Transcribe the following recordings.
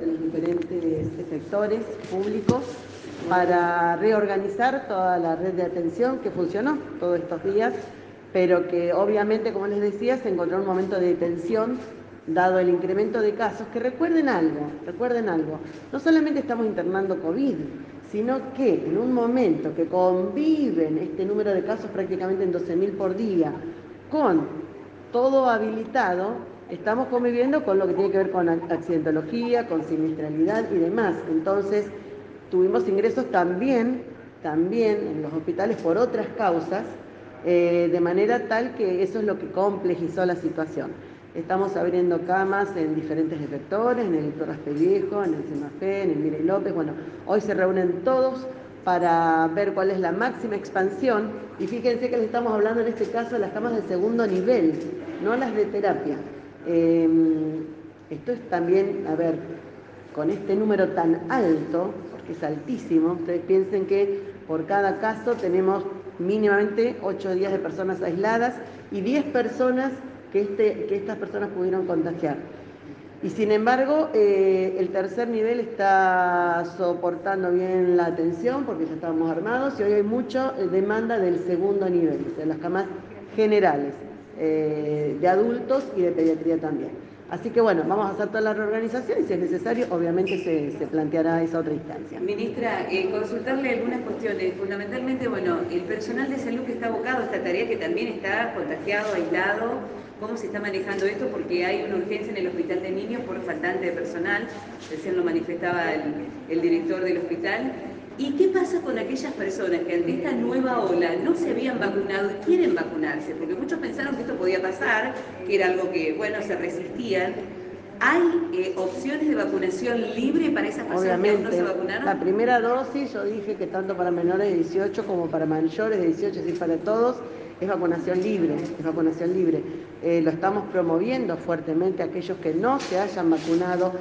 de los diferentes sectores públicos para reorganizar toda la red de atención que funcionó todos estos días, pero que obviamente, como les decía, se encontró un momento de tensión dado el incremento de casos, que recuerden algo, recuerden algo, no solamente estamos internando COVID, sino que en un momento que conviven este número de casos prácticamente en 12.000 por día con todo habilitado, estamos conviviendo con lo que tiene que ver con accidentología, con siniestralidad y demás. Entonces, tuvimos ingresos también, también en los hospitales por otras causas, eh, de manera tal que eso es lo que complejizó la situación. Estamos abriendo camas en diferentes efectores, en el Héctor Viejo, en el CEMAFE, en el Mire López. Bueno, hoy se reúnen todos para ver cuál es la máxima expansión. Y fíjense que les estamos hablando en este caso de las camas de segundo nivel, no las de terapia. Em, esto es también, a ver, con este número tan alto, porque es altísimo, ustedes piensen que por cada caso tenemos mínimamente 8 días de personas aisladas y 10 personas que, este, que estas personas pudieron contagiar. Y sin embargo, eh, el tercer nivel está soportando bien la atención porque ya estábamos armados y hoy hay mucha demanda del segundo nivel, de las camas generales, eh, de adultos y de pediatría también. Así que bueno, vamos a hacer toda la reorganización y si es necesario, obviamente se, planteará esa otra instancia. Ministra, eh, consultarle algunas cuestiones. Fundamentalmente, bueno, el personal de salud que está abocado a esta tarea, que también está contagiado, aislado, ¿cómo se está manejando esto? Porque hay una urgencia en el hospital de niños por faltante de personal, recién lo manifestaba el, el director del hospital. ¿Y qué pasa con aquellas personas que ante esta nueva ola no se habían vacunado y quieren vacunarse? Porque muchos pensaron que esto podía pasar, que era algo que, bueno, se resistían. ¿Hay eh, opciones de vacunación libre para esas personas que aún no se vacunaron? La primera dosis, yo dije que tanto para menores de 18 como para mayores de 18, y para todos, es vacunación libre, es vacunación libre. Eh, lo estamos promoviendo fuertemente a aquellos que no se hayan vacunado.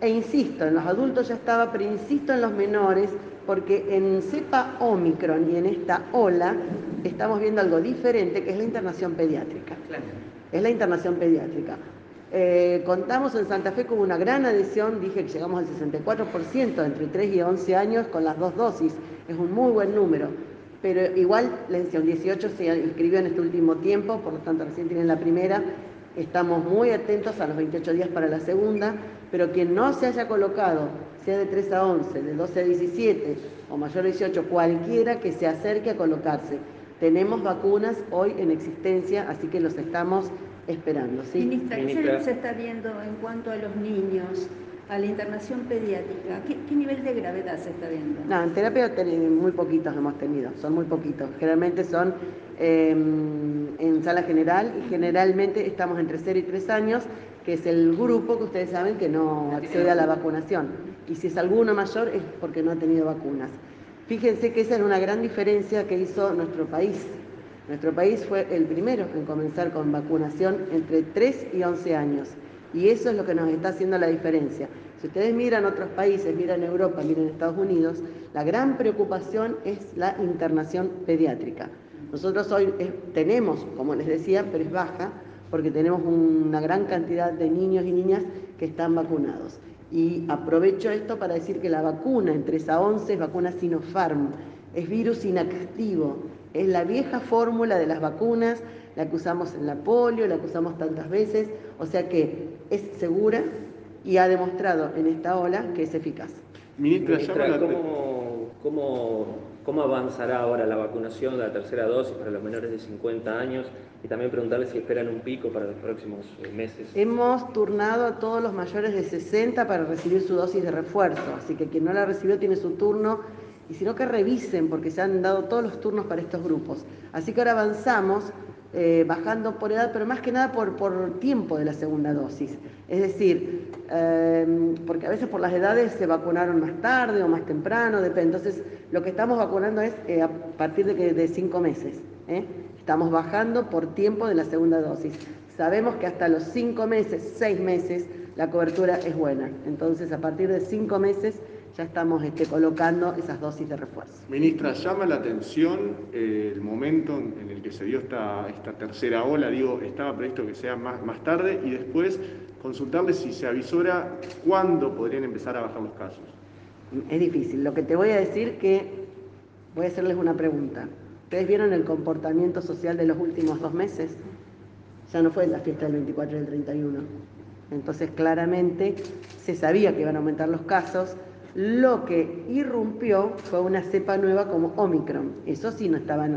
E insisto, en los adultos ya estaba, pero insisto en los menores, porque en cepa Omicron y en esta ola estamos viendo algo diferente, que es la internación pediátrica. Es la internación pediátrica. Eh, contamos en Santa Fe con una gran adhesión, dije que llegamos al 64% entre 3 y 11 años con las dos dosis, es un muy buen número, pero igual la un 18 se inscribió en este último tiempo, por lo tanto recién tienen la primera, estamos muy atentos a los 28 días para la segunda, pero quien no se haya colocado sea de 3 a 11, de 12 a 17 o mayor a 18, cualquiera que se acerque a colocarse. Tenemos vacunas hoy en existencia, así que los estamos esperando. ¿sí? Ministra, ¿qué se está viendo en cuanto a los niños? A la internación pediátrica, ¿qué, nivel de gravedad se está viendo? No, en terapia muy poquitos hemos tenido, son muy poquitos. Generalmente son em, en sala general y generalmente estamos entre 0 y 3 años que es el grupo que ustedes saben que no accede a la vacunación. Y si es alguno mayor es porque no ha tenido vacunas. Fíjense que esa es una gran diferencia que hizo nuestro país. Nuestro país fue el primero en comenzar con vacunación entre 3 y 11 años. Y eso es lo que nos está haciendo la diferencia. Si ustedes miran otros países, miran Europa, miran Estados Unidos, la gran preocupación es la internación pediátrica. Nosotros hoy eh, tenemos, como les decía, pero es baja, porque tenemos una gran cantidad de niños y niñas que están vacunados. Y aprovecho esto para decir que la vacuna en 3 a 11 es vacuna Sinopharm, es virus inactivo, es la vieja fórmula de las vacunas, la que usamos en la polio, la que usamos tantas veces, o sea que es segura y ha demostrado en esta ola que es eficaz. Ministra, ¿cómo, cómo, cómo avanzará ahora la vacunación de la tercera dosis para los menores de 50 años? y también preguntarles si esperan un pico para los próximos meses. Hemos turnado a todos los mayores de 60 para recibir su dosis de refuerzo, así que quien no la recibió tiene su turno y si no que revisen porque se han dado todos los turnos para estos grupos. Así que ahora avanzamos eh, bajando por edad, pero más que nada por, por tiempo de la segunda dosis. Es decir, eh, porque a veces por las edades se vacunaron más tarde o más temprano, depende. Entonces, lo que estamos vacunando es a partir de, de cinco meses. Estamos bajando por tiempo de la segunda dosis. Sabemos que hasta los cinco meses, seis meses, la cobertura es buena. Entonces, a partir de cinco meses ya estamos este, colocando esas dosis de refuerzo. Ministra, llama la atención eh, el momento en el que se dio esta, esta tercera ola. Digo, estaba previsto que sea más, más tarde y después consultarle si se avisora cuándo podrían empezar a bajar los casos. Es difícil. Lo que te voy a decir que voy a hacerles una pregunta. ¿Ustedes vieron el comportamiento social de los últimos dos meses? Ya no fue la fiesta del 24 y del 31. Entonces claramente se sabía que iban a aumentar los casos. Lo que irrumpió fue una cepa nueva como Omicron. Eso sí no estaba,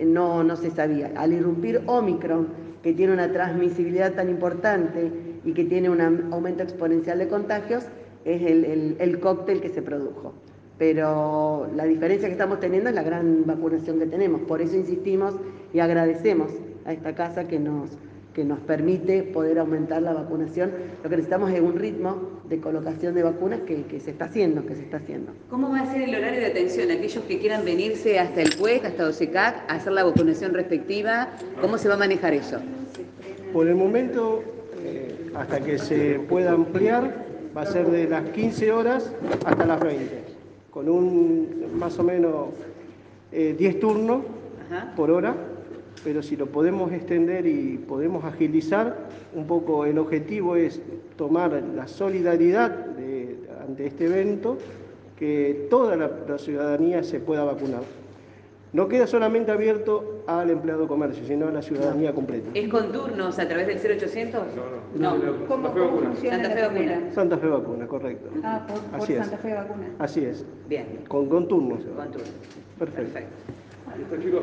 no, no se sabía. Al irrumpir Omicron, que tiene una transmisibilidad tan importante y que tiene un aumento exponencial de contagios, es el, el, el cóctel que se produjo. Pero la diferencia que estamos teniendo es la gran vacunación que tenemos. Por eso insistimos y agradecemos a esta casa que nos, que nos permite poder aumentar la vacunación. Lo que necesitamos es un ritmo de colocación de vacunas que, que, se está haciendo, que se está haciendo. ¿Cómo va a ser el horario de atención? Aquellos que quieran venirse hasta el PUEC, hasta OSECAC, a hacer la vacunación respectiva, ¿cómo se va a manejar eso? Por el momento, eh, hasta que se pueda ampliar, va a ser de las 15 horas hasta las 20 con un más o menos eh, 10 turnos Ajá. por hora, pero si lo podemos extender y podemos agilizar, un poco el objetivo es tomar la solidaridad de, ante este evento, que toda la, la ciudadanía se pueda vacunar. No queda solamente abierto al empleado de comercio, sino a la ciudadanía completa. ¿Es con turnos a través del 0800? No, no. no. ¿Cómo, ¿Cómo funciona Santa Fe Vacuna. Santa Fe Vacuna, correcto. Ah, por, por Así es. Santa Fe Vacuna. Así es. Bien, Con, con turnos. con turnos. Perfecto. Perfecto.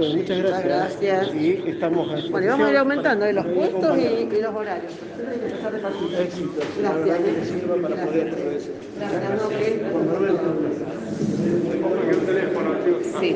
Bueno, muchas gracias. Gracias. Y estamos Bueno, y vamos a ir aumentando de los puestos y, los horarios. Éxito. Gracias. Teléfono. Sí.